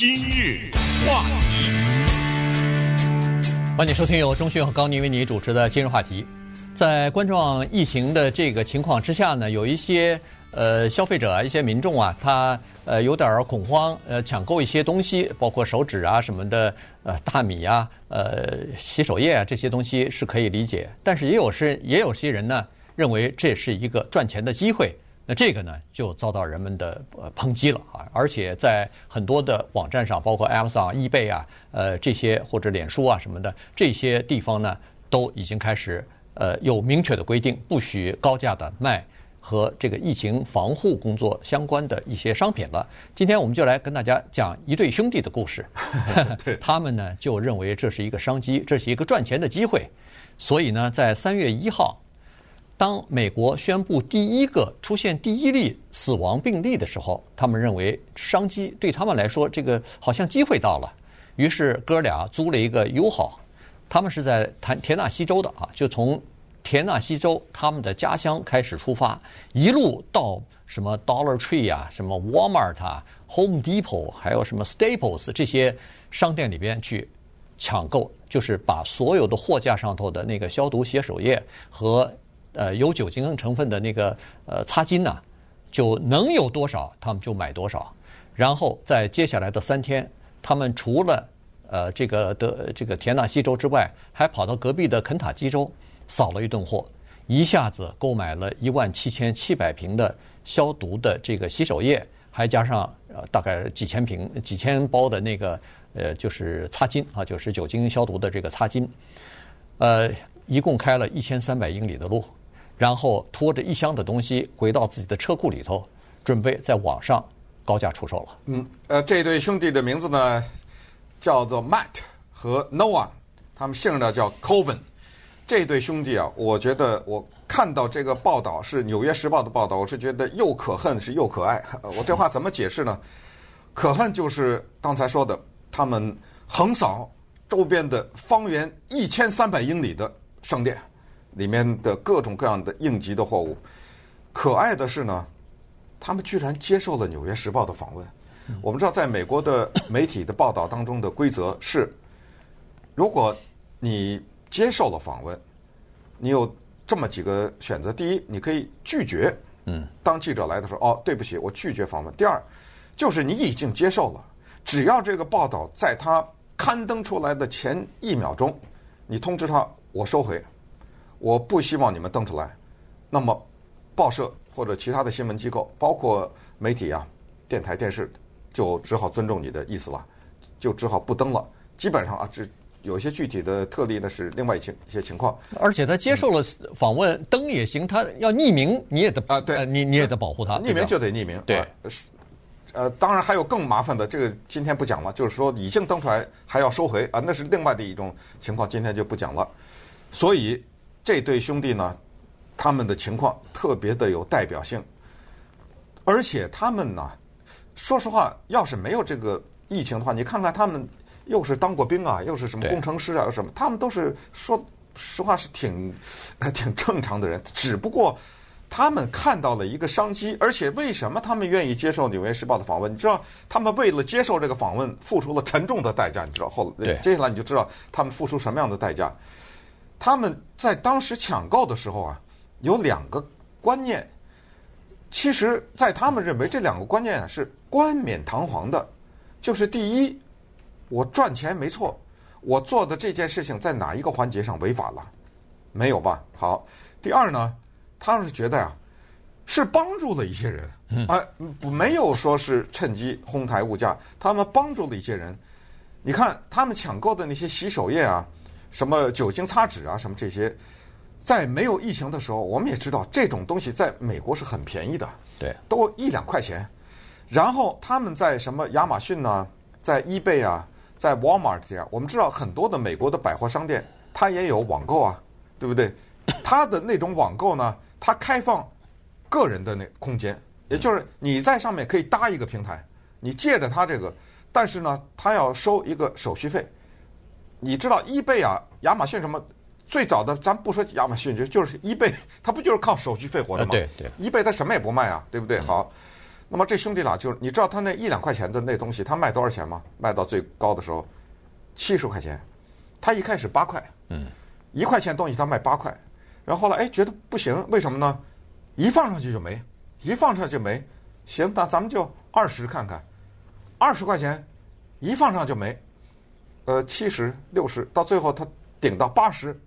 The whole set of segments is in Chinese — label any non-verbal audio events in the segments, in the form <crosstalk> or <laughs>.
今日话题，欢迎收听由钟讯和高宁为你主持的今日话题。在冠状疫情的这个情况之下呢，有一些呃消费者啊，一些民众啊，他呃有点恐慌，呃抢购一些东西，包括手纸啊什么的，呃大米啊，呃洗手液啊这些东西是可以理解。但是也有是也有些人呢认为这是一个赚钱的机会。那这个呢，就遭到人们的呃抨击了啊！而且在很多的网站上，包括 Amazon、eBay 啊，呃这些或者脸书啊什么的这些地方呢，都已经开始呃有明确的规定，不许高价的卖和这个疫情防护工作相关的一些商品了。今天我们就来跟大家讲一对兄弟的故事，<laughs> 他们呢就认为这是一个商机，这是一个赚钱的机会，所以呢，在三月一号。当美国宣布第一个出现第一例死亡病例的时候，他们认为商机对他们来说，这个好像机会到了。于是哥俩租了一个 U-Haul，他们是在田田纳西州的啊，就从田纳西州他们的家乡开始出发，一路到什么 Dollar Tree 啊、什么 Walmart 啊、Home Depot，还有什么 Staples 这些商店里边去抢购，就是把所有的货架上头的那个消毒洗手液和呃，有酒精成分的那个呃擦巾呢，就能有多少，他们就买多少。然后在接下来的三天，他们除了呃这个的这个田纳西州之外，还跑到隔壁的肯塔基州扫了一顿货，一下子购买了一万七千七百瓶的消毒的这个洗手液，还加上呃大概几千瓶、几千包的那个呃就是擦巾啊，就是酒精消毒的这个擦巾，呃，一共开了一千三百英里的路。然后拖着一箱的东西回到自己的车库里头，准备在网上高价出售了。嗯，呃，这对兄弟的名字呢，叫做 Matt 和 Noah，他们姓呢叫 Colvin。这对兄弟啊，我觉得我看到这个报道是《纽约时报》的报道，我是觉得又可恨是又可爱。<laughs> 我这话怎么解释呢？可恨就是刚才说的，他们横扫周边的方圆一千三百英里的商店。里面的各种各样的应急的货物，可爱的是呢，他们居然接受了《纽约时报》的访问。我们知道，在美国的媒体的报道当中的规则是，如果你接受了访问，你有这么几个选择：第一，你可以拒绝，嗯，当记者来的时候，哦，对不起，我拒绝访问；第二，就是你已经接受了，只要这个报道在他刊登出来的前一秒钟，你通知他，我收回。我不希望你们登出来，那么报社或者其他的新闻机构，包括媒体啊、电台、电视，就只好尊重你的意思了，就只好不登了。基本上啊，这有一些具体的特例呢，是另外一些一些情况。而且他接受了访问，嗯、登也行，他要匿名你也得啊，对，你你也得保护他，匿名就得匿名。对，是、啊，呃，当然还有更麻烦的，这个今天不讲了，就是说已经登出来还要收回啊，那是另外的一种情况，今天就不讲了。所以。这对兄弟呢，他们的情况特别的有代表性，而且他们呢，说实话，要是没有这个疫情的话，你看看他们又是当过兵啊，又是什么工程师啊，又什么，他们都是说实话是挺挺正常的人，只不过他们看到了一个商机，而且为什么他们愿意接受《纽约时报》的访问？你知道，他们为了接受这个访问，付出了沉重的代价。你知道后来，接下来你就知道他们付出什么样的代价。他们在当时抢购的时候啊，有两个观念。其实，在他们认为这两个观念啊是冠冕堂皇的，就是第一，我赚钱没错，我做的这件事情在哪一个环节上违法了？没有吧？好，第二呢，他们是觉得呀、啊，是帮助了一些人，啊，没有说是趁机哄抬物价，他们帮助了一些人。你看他们抢购的那些洗手液啊。什么酒精擦纸啊，什么这些，在没有疫情的时候，我们也知道这种东西在美国是很便宜的，对，都一两块钱。然后他们在什么亚马逊呢，在 eBay 啊，在 Walmart 啊，我们知道很多的美国的百货商店，它也有网购啊，对不对？它的那种网购呢，它开放个人的那空间，也就是你在上面可以搭一个平台，你借着它这个，但是呢，它要收一个手续费。你知道 eBay 啊，亚马逊什么最早的，咱不说亚马逊，就就是 eBay，它不就是靠手续费活的吗？对对。eBay 它什么也不卖啊，对不对？好，那么这兄弟俩就是，你知道他那一两块钱的那东西，他卖多少钱吗？卖到最高的时候，七十块钱。他一开始八块，嗯，一块钱东西他卖八块，然后后来哎觉得不行，为什么呢？一放上去就没，一放上去就没。行，那咱们就二十看看，二十块钱一放上就没，呃，七十、六十，到最后他顶到八十，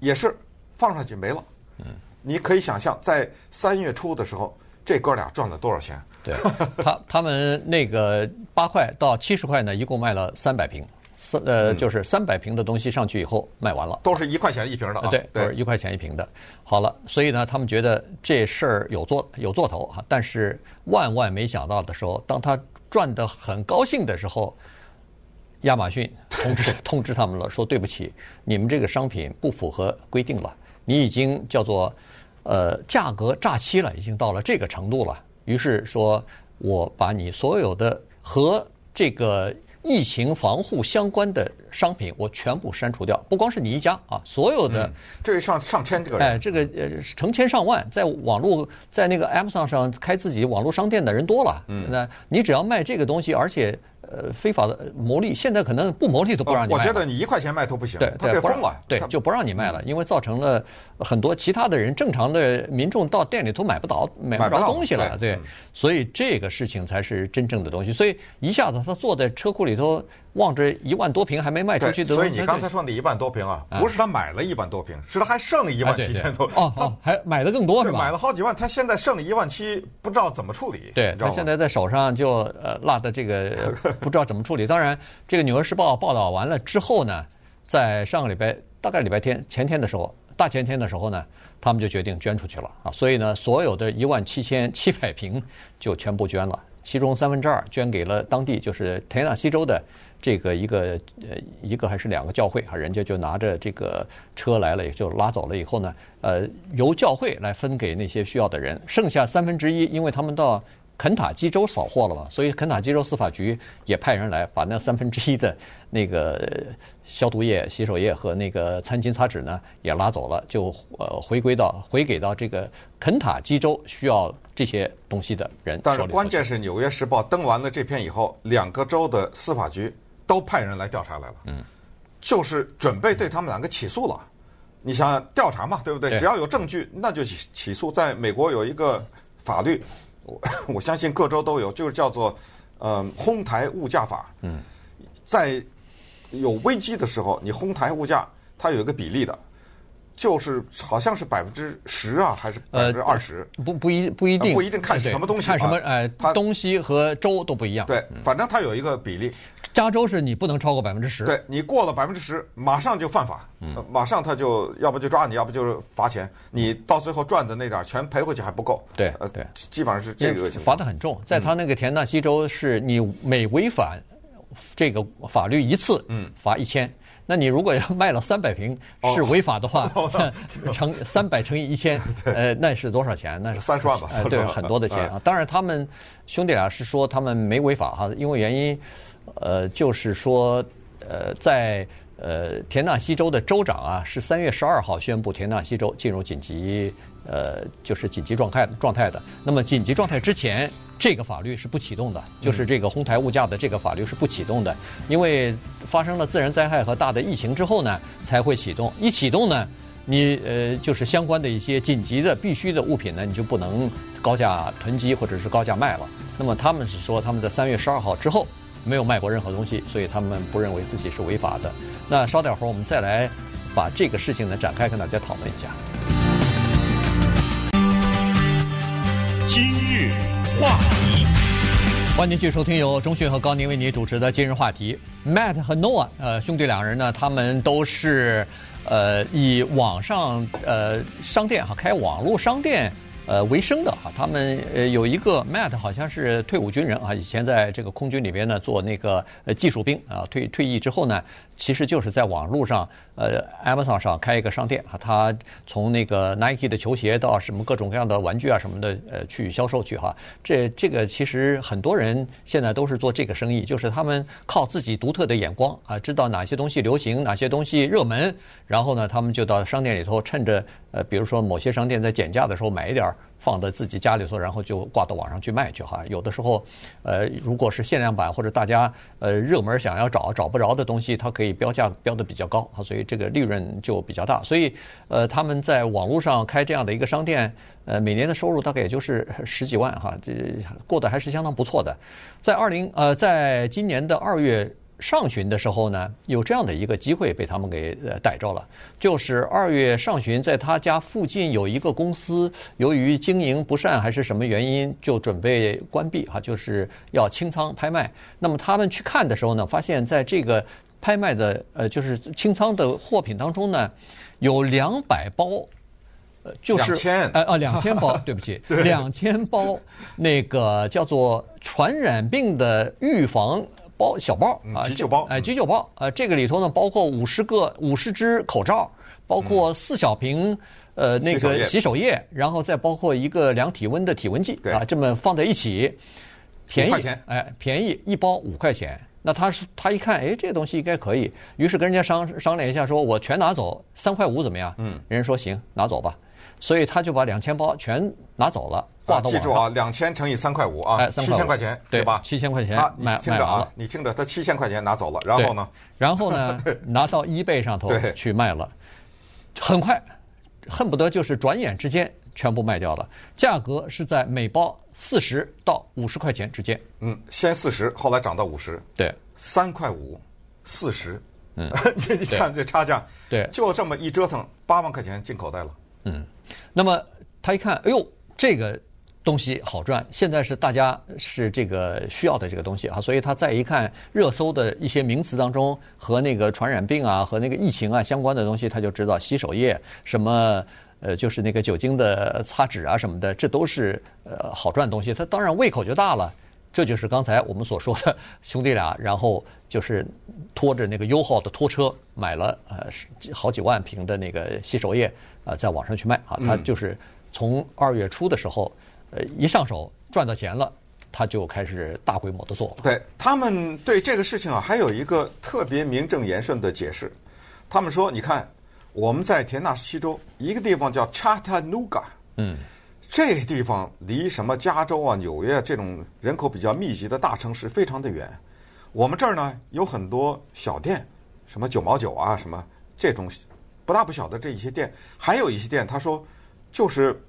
也是放上去没了。嗯，你可以想象，在三月初的时候。这哥俩赚了多少钱？对，他他们那个八块到七十块呢，一共卖了三百瓶，三呃就是三百瓶的东西上去以后卖完了，都是一块钱一瓶的啊，对，都是一块钱一瓶的。好了，所以呢，他们觉得这事儿有做有做头哈，但是万万没想到的时候，当他赚得很高兴的时候，亚马逊通知 <laughs> 通知他们了，说对不起，你们这个商品不符合规定了，你已经叫做。呃，价格诈欺了，已经到了这个程度了。于是说，我把你所有的和这个疫情防护相关的商品，我全部删除掉。不光是你一家啊，所有的，这上上千这个人，哎，这个呃成千上万，在网络在那个 Amazon 上开自己网络商店的人多了。嗯，那你只要卖这个东西，而且。呃，非法的牟利，现在可能不牟利都不让你卖。我觉得你一块钱卖都不行，对，对，他给封了，对，就不让你卖了，因为造成了很多其他的人，正常的民众到店里头买不到，买不着东西了，对，所以这个事情才是真正的东西。所以一下子他坐在车库里头。望着一万多平还没卖出去的，所以你刚才说那一万多平啊，不是他买了一万多瓶，是他还剩一万七千多。哦哦，还买的更多是吧？买了好几万，他现在剩一万七，不知道怎么处理。对，他现在在手上就呃落的这个 <laughs> 不知道怎么处理。当然，这个《纽约时报》报道完了之后呢，在上个礼拜大概礼拜天前天的时候，大前天的时候呢，他们就决定捐出去了啊。所以呢，所有的一万七千七百瓶就全部捐了，其中三分之二捐给了当地，就是田纳西州的。这个一个呃一个还是两个教会啊，人家就拿着这个车来了，也就拉走了以后呢，呃，由教会来分给那些需要的人，剩下三分之一，因为他们到肯塔基州扫货了嘛，所以肯塔基州司法局也派人来把那三分之一的那个消毒液、洗手液和那个餐巾擦纸呢也拉走了，就呃回归到回给到这个肯塔基州需要这些东西的人。但是关键是《纽约时报》登完了这篇以后，两个州的司法局。都派人来调查来了，嗯，就是准备对他们两个起诉了。你想想调查嘛，对不对？只要有证据，那就起起诉。在美国有一个法律，我 <laughs> 我相信各州都有，就是叫做呃哄抬物价法。嗯，在有危机的时候，你哄抬物价，它有一个比例的。就是好像是百分之十啊，还是百分之二十？不不一不一定，不一定看是什么东西，看什么哎，它东西和州都不一样。对，反正它有一个比例。加州是你不能超过百分之十。对，你过了百分之十，马上就犯法，马上他就要不就抓你，要不就是罚钱。你到最后赚的那点全赔回去还不够。对，呃对，基本上是这个。罚的很重，在他那个田纳西州，是你每违反这个法律一次，嗯，罚一千。那你如果要卖了三百瓶是违法的话，<laughs> <laughs> 乘三百乘以一千，呃，那是多少钱？那是 <laughs> 三十万吧？呃，对，很多的钱啊。当然，他们兄弟俩是说他们没违法哈，因为原因，呃，就是说，呃，在呃田纳西州的州长啊，是三月十二号宣布田纳西州进入紧急。呃，就是紧急状态状态的。那么紧急状态之前，这个法律是不启动的，就是这个哄抬物价的这个法律是不启动的，因为发生了自然灾害和大的疫情之后呢，才会启动。一启动呢，你呃就是相关的一些紧急的必须的物品呢，你就不能高价囤积或者是高价卖了。那么他们是说他们在三月十二号之后没有卖过任何东西，所以他们不认为自己是违法的。那稍等会儿我们再来把这个事情呢展开跟大家讨论一下。今日话题，欢迎继续收听由钟讯和高宁为您主持的今日话题。Matt 和 Noah，呃，兄弟两人呢，他们都是呃以网上呃商店哈开网络商店。呃，为生的哈，他们呃有一个 Matt 好像是退伍军人啊，以前在这个空军里边呢做那个呃技术兵啊，退退役之后呢，其实就是在网络上呃 Amazon 上开一个商店啊，他从那个 Nike 的球鞋到什么各种各样的玩具啊什么的呃去销售去哈，这这个其实很多人现在都是做这个生意，就是他们靠自己独特的眼光啊，知道哪些东西流行，哪些东西热门，然后呢，他们就到商店里头趁着呃，比如说某些商店在减价的时候买一点儿放在自己家里头，然后就挂到网上去卖去哈。有的时候，呃，如果是限量版或者大家呃热门想要找找不着的东西，它可以标价标的比较高啊，所以这个利润就比较大。所以呃，他们在网络上开这样的一个商店，呃，每年的收入大概也就是 <laughs> 十几万哈，这过得还是相当不错的。在二零呃，在今年的二月。上旬的时候呢，有这样的一个机会被他们给呃逮着了，就是二月上旬，在他家附近有一个公司，由于经营不善还是什么原因，就准备关闭哈，就是要清仓拍卖。那么他们去看的时候呢，发现在这个拍卖的呃，就是清仓的货品当中呢，有两百包，呃，就是两千呃啊两千包，<laughs> 对不起，两千包那个叫做传染病的预防。包小包啊，急救包，哎，急救包啊，这个里头呢，包括五十个五十支口罩，包括四小瓶呃那个洗手液，然后再包括一个量体温的体温计啊，这么放在一起，便宜，哎，便宜一包五块钱。那他是他一看，哎，这个东西应该可以，于是跟人家商商量一下，说我全拿走，三块五怎么样？嗯，人家说行，拿走吧。所以他就把两千包全拿走了，记住啊，两千乘以三块五啊，七千块钱，对吧？七千块钱，买听着啊。你听着，他七千块钱拿走了，然后呢？然后呢？拿到 eBay 上头 <laughs> 去卖了，很快，恨不得就是转眼之间全部卖掉了。价格是在每包四十到五十块钱之间。嗯，先四十，后来涨到五十。对，三块五，四十。嗯，<laughs> 你看这差价。对，就这么一折腾，八万块钱进口袋了。嗯。那么他一看，哎呦，这个东西好赚，现在是大家是这个需要的这个东西啊，所以他再一看热搜的一些名词当中和那个传染病啊和那个疫情啊相关的东西，他就知道洗手液什么呃就是那个酒精的擦纸啊什么的，这都是呃好赚的东西，他当然胃口就大了。这就是刚才我们所说的兄弟俩，然后就是拖着那个 U-Haul 的拖车买了呃好几万瓶的那个洗手液啊，在网上去卖啊。他就是从二月初的时候，呃一上手赚到钱了，他就开始大规模的做了。对，他们对这个事情啊，还有一个特别名正言顺的解释。他们说，你看我们在田纳西州一个地方叫 Chattanooga，嗯。这地方离什么加州啊、纽约啊这种人口比较密集的大城市非常的远。我们这儿呢有很多小店，什么九毛九啊，什么这种不大不小的这一些店，还有一些店，他说就是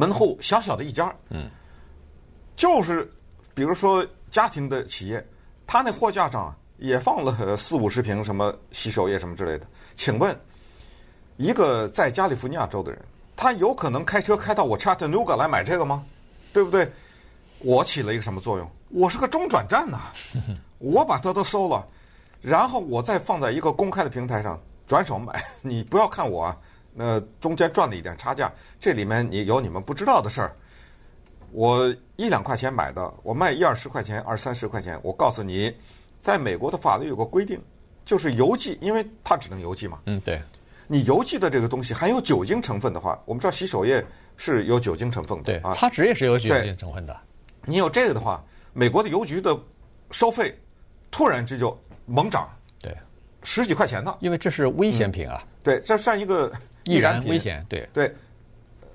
门户小小的一家，嗯，就是比如说家庭的企业，他那货架上也放了四五十瓶什么洗手液什么之类的。请问一个在加利福尼亚州的人，他有可能开车开到我 Chattanooga 来买这个吗？对不对？我起了一个什么作用？我是个中转站呐，<laughs> 我把它都收了，然后我再放在一个公开的平台上转手买。<laughs> 你不要看我啊，那中间赚了一点差价，这里面你有你们不知道的事儿。我一两块钱买的，我卖一二十块钱、二三十块钱。我告诉你，在美国的法律有个规定，就是邮寄，因为它只能邮寄嘛。嗯，对。你邮寄的这个东西含有酒精成分的话，我们知道洗手液是有酒精成分的，对啊，擦纸也是有酒精成分的。你有这个的话，美国的邮局的收费突然之就猛涨，对，十几块钱呢。因为这是危险品啊，嗯、对，这算一个易燃品，危险，对对，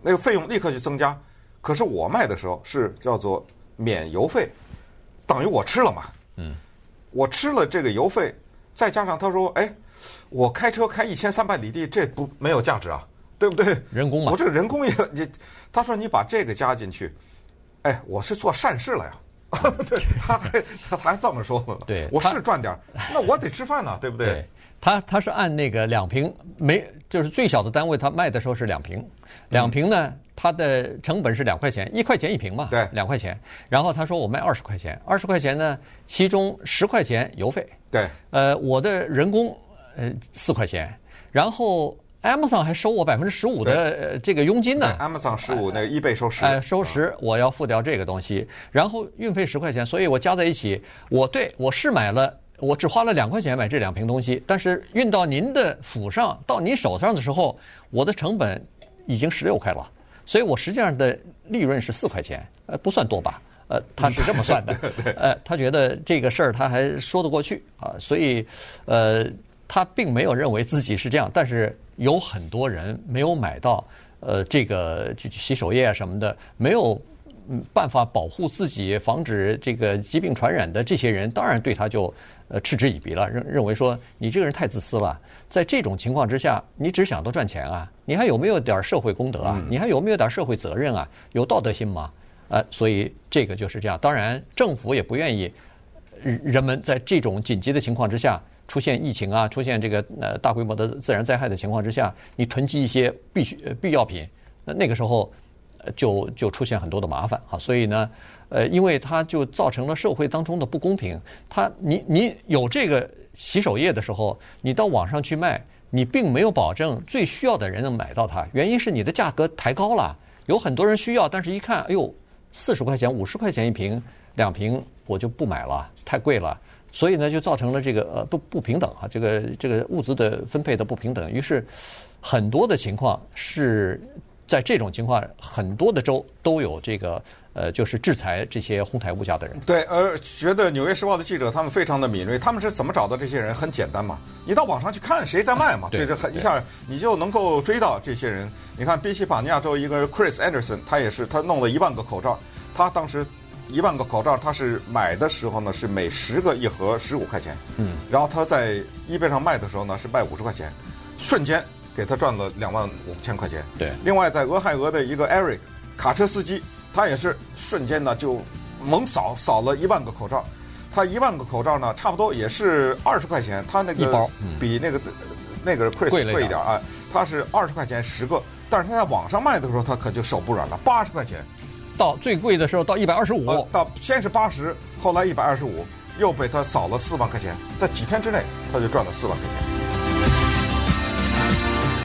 那个费用立刻就增加。可是我卖的时候是叫做免邮费，等于我吃了嘛，嗯，我吃了这个邮费，再加上他说，哎。我开车开一千三百里地，这不没有价值啊，对不对？人工嘛，我这个人工也你，他说你把这个加进去，哎，我是做善事了呀。<laughs> 对，他还他还这么说呢。对，我是赚点，那我得吃饭呢，对不对？对，他他是按那个两瓶没，就是最小的单位，它卖的时候是两瓶，两瓶呢，它的成本是两块钱，一块钱一瓶嘛，对，两块钱。然后他说我卖二十块钱，二十块钱呢，其中十块钱邮费。对，呃，我的人工。呃，四块钱，然后 Amazon 还收我百分之十五的这个佣金呢。Amazon 十五，那个 eBay 收十。哎，收十，我要付掉这个东西，然后运费十块钱，所以我加在一起，我对我是买了，我只花了两块钱买这两瓶东西，但是运到您的府上，到您手上的时候，我的成本已经十六块了，所以我实际上的利润是四块钱，呃，不算多吧？呃，他是这么算的，<laughs> 呃，他觉得这个事儿他还说得过去啊，所以，呃。他并没有认为自己是这样，但是有很多人没有买到呃这个就洗手液啊什么的，没有嗯办法保护自己，防止这个疾病传染的这些人，当然对他就呃嗤之以鼻了，认认为说你这个人太自私了。在这种情况之下，你只想着赚钱啊，你还有没有点社会公德啊？你还有没有点社会责任啊？有道德心吗？呃，所以这个就是这样。当然，政府也不愿意人们在这种紧急的情况之下。出现疫情啊，出现这个呃大规模的自然灾害的情况之下，你囤积一些必需必要品，那那个时候就就出现很多的麻烦哈。所以呢，呃，因为它就造成了社会当中的不公平。它你你有这个洗手液的时候，你到网上去卖，你并没有保证最需要的人能买到它。原因是你的价格抬高了，有很多人需要，但是一看，哎呦，四十块钱、五十块钱一瓶，两瓶我就不买了，太贵了。所以呢，就造成了这个呃不不平等啊，这个这个物资的分配的不平等。于是，很多的情况是在这种情况，很多的州都有这个呃，就是制裁这些哄抬物价的人。对，而觉得《纽约时报》的记者他们非常的敏锐，他们是怎么找到这些人？很简单嘛，你到网上去看谁在卖嘛，对，这很一下你就能够追到这些人。你看宾夕法尼亚州一个 Chris Anderson，他也是他弄了一万个口罩，他当时。一万个口罩，他是买的时候呢，是每十个一盒十五块钱。嗯，然后他在 eBay 上卖的时候呢，是卖五十块钱，瞬间给他赚了两万五千块钱。对。另外，在俄亥俄的一个 Eric 卡车司机，他也是瞬间呢就猛扫扫了一万个口罩。他一万个口罩呢，差不多也是二十块钱。他那个比那个那个 Chris 贵一点啊，他是二十块钱十个，但是他在网上卖的时候，他可就手不软了，八十块钱。到最贵的时候到一百二十五，到先是八十，后来一百二十五，又被他扫了四万块钱，在几天之内他就赚了四万块钱。